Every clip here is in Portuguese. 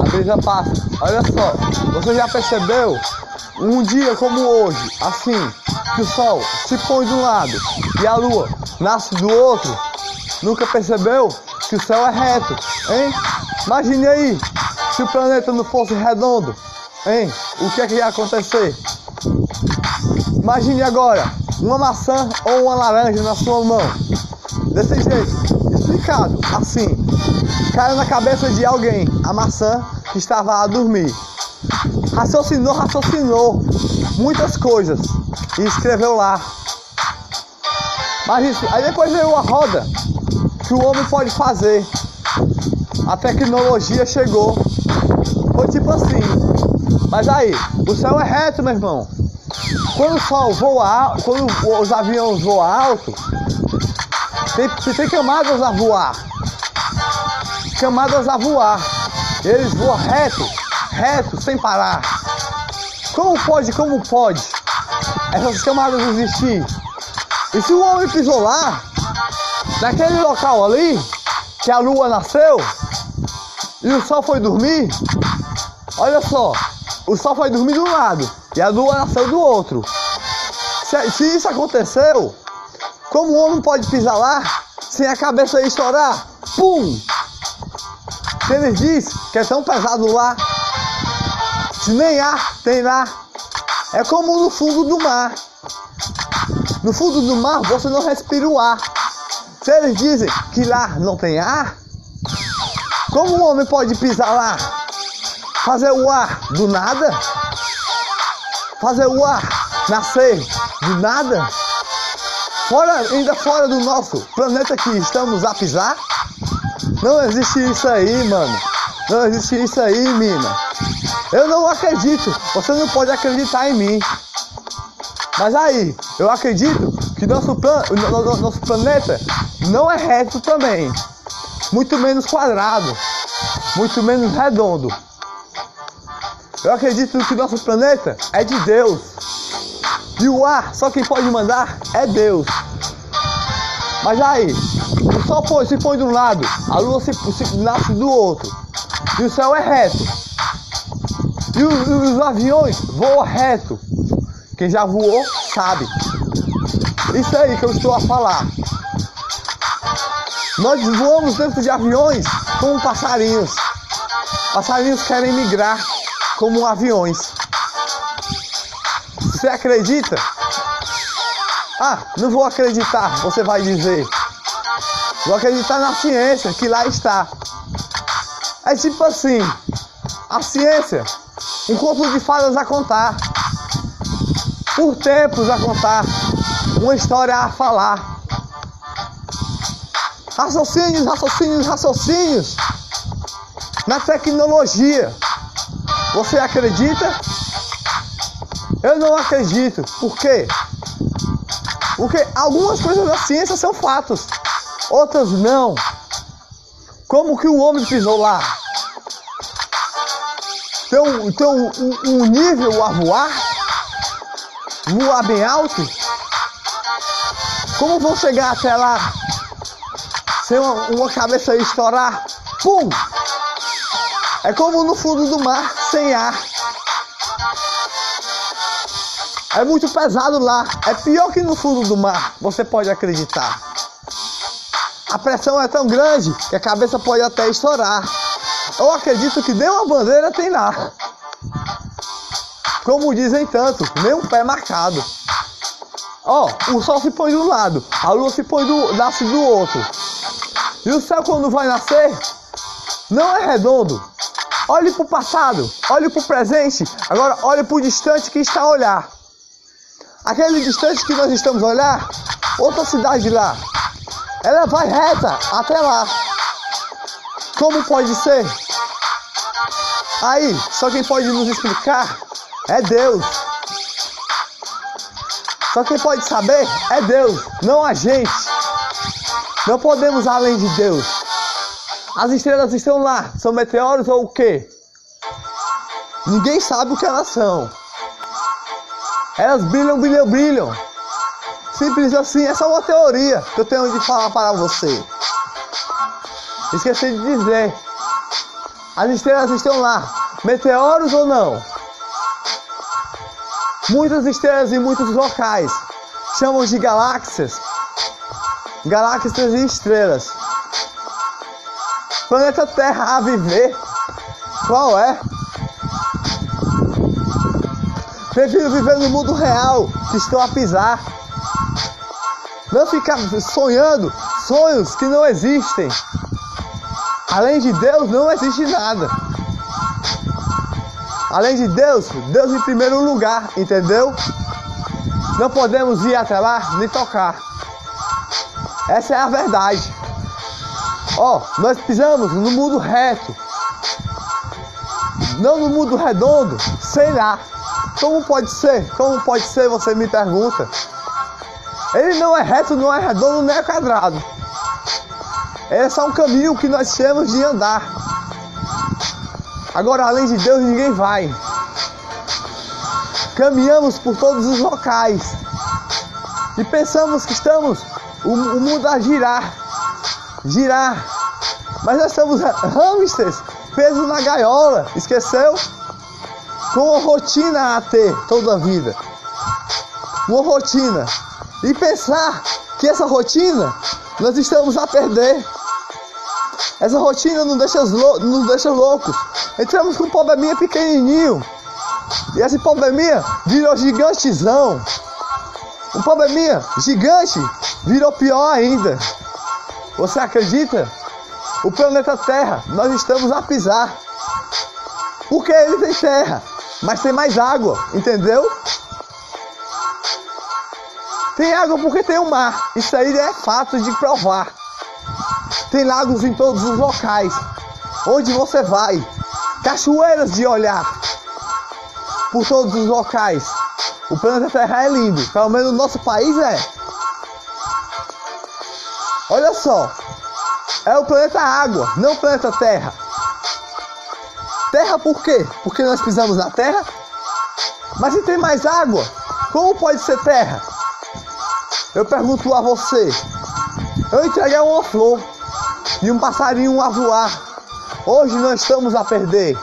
a brisa passa. Olha só, você já percebeu um dia como hoje, assim, que o sol se põe de um lado e a lua nasce do outro? Nunca percebeu que o céu é reto, hein? Imagine aí, se o planeta não fosse redondo, hein? O que é que ia acontecer? Imagine agora, uma maçã ou uma laranja na sua mão. Desse jeito, explicado, assim. Caiu na cabeça de alguém a maçã que estava a dormir. Raciocinou, raciocinou muitas coisas e escreveu lá. Mas isso, aí depois veio a roda que o homem pode fazer. A tecnologia chegou. Foi tipo assim. Mas aí, o céu é reto, meu irmão. Quando o sol voa, quando os aviões voam alto, tem, tem camadas a voar. Camadas a voar. Eles voam reto, reto, sem parar. Como pode, como pode essas camadas existir? E se o homem pisou lá, naquele local ali, que a lua nasceu, e o sol foi dormir, olha só, o sol foi dormir de um lado e a lua nasceu do outro. Se, se isso aconteceu, como o homem pode pisar lá sem a cabeça estourar? Pum! Se ele diz que é tão pesado lá, se nem ar tem lá, é como no fundo do mar. No fundo do mar você não respira o ar. Se eles dizem que lá não tem ar, como o homem pode pisar lá? Fazer o ar do nada? Fazer o ar nascer do nada? Fora, ainda fora do nosso planeta que estamos a pisar? Não existe isso aí, mano. Não existe isso aí, mina. Eu não acredito. Você não pode acreditar em mim. Mas aí, eu acredito que nosso, plan nosso planeta não é reto também. Muito menos quadrado. Muito menos redondo. Eu acredito que nosso planeta é de Deus. E o ar, só quem pode mandar é Deus. Mas aí, o sol põe, se põe de um lado, a lua se, se nasce do outro. E o céu é reto. E os, os aviões voam reto. Quem já voou sabe. Isso aí que eu estou a falar. Nós voamos dentro de aviões como passarinhos. Passarinhos querem migrar como aviões. Você acredita? Ah, não vou acreditar, você vai dizer. Vou acreditar na ciência que lá está. É tipo assim, a ciência, um conto de fadas a contar, por tempos a contar, uma história a falar. Raciocínios, raciocínios, raciocínios na tecnologia. Você acredita? Eu não acredito. Por quê? Porque algumas coisas da ciência são fatos, outras não. Como que o homem pisou lá? Tem um, um, um nível a voar? Voar bem alto? Como vão chegar até lá? Sem uma, uma cabeça estourar? Pum! É como no fundo do mar, sem ar. É muito pesado lá. É pior que no fundo do mar. Você pode acreditar. A pressão é tão grande que a cabeça pode até estourar. Eu acredito que nem uma bandeira tem lá. Como dizem tanto, nem um pé marcado. Ó, oh, o sol se põe de um lado, a lua se põe do, nasce do outro. E o céu quando vai nascer, não é redondo, Olhe para o passado, olhe para o presente, agora olhe para o distante que está a olhar. Aquele distante que nós estamos a olhar, outra cidade lá, ela vai reta até lá. Como pode ser? Aí, só quem pode nos explicar é Deus. Só quem pode saber é Deus, não a gente. Não podemos além de Deus. As estrelas estão lá, são meteoros ou o quê? Ninguém sabe o que elas são. Elas brilham, brilham, brilham. Simples assim, essa é uma teoria que eu tenho de falar para você. Esqueci de dizer. As estrelas estão lá, meteoros ou não? Muitas estrelas em muitos locais chamam de galáxias, galáxias e estrelas. Planeta Terra a viver, qual é? Prefiro viver no mundo real que estou a pisar. Não ficar sonhando sonhos que não existem. Além de Deus, não existe nada. Além de Deus, Deus em primeiro lugar, entendeu? Não podemos ir até lá nem tocar. Essa é a verdade. Ó, oh, nós pisamos no mundo reto. Não no mundo redondo, sei lá. Como pode ser? Como pode ser? Você me pergunta. Ele não é reto, não é redondo, nem é quadrado. É só um caminho que nós temos de andar. Agora, além de Deus, ninguém vai. Caminhamos por todos os locais e pensamos que estamos o, o mundo a girar, girar. Mas nós somos hamsters presos na gaiola, esqueceu? com uma rotina a ter toda a vida. Uma rotina. E pensar que essa rotina nós estamos a perder. Essa rotina nos deixa, nos deixa loucos. Entramos com um probleminha pequenininho. E esse probleminha virou gigantezão. Um probleminha gigante virou pior ainda. Você acredita? O planeta Terra, nós estamos a pisar. Porque ele tem terra mas tem mais água, entendeu? Tem água porque tem o mar. Isso aí é fato de provar. Tem lagos em todos os locais. Onde você vai. Cachoeiras de olhar. Por todos os locais. O planeta Terra é lindo. Pelo menos o nosso país é. Olha só. É o planeta Água, não o planeta Terra. Terra por quê? Porque nós pisamos na terra? Mas se tem mais água, como pode ser terra? Eu pergunto a você. Eu entreguei uma flor e um passarinho a voar. Hoje nós estamos a perder.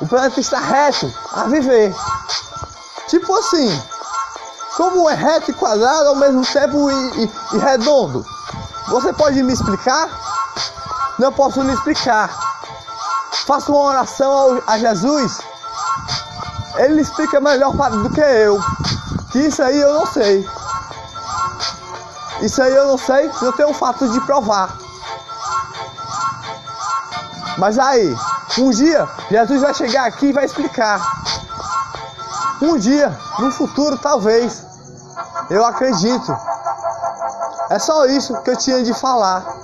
O planeta está reto a viver. Tipo assim, como é reto e quadrado ao mesmo tempo e, e, e redondo? Você pode me explicar? Não posso lhe explicar faço uma oração a Jesus, ele explica melhor do que eu. Que isso aí eu não sei. Isso aí eu não sei, não tenho o fato de provar. Mas aí, um dia, Jesus vai chegar aqui e vai explicar. Um dia, no futuro, talvez. Eu acredito. É só isso que eu tinha de falar.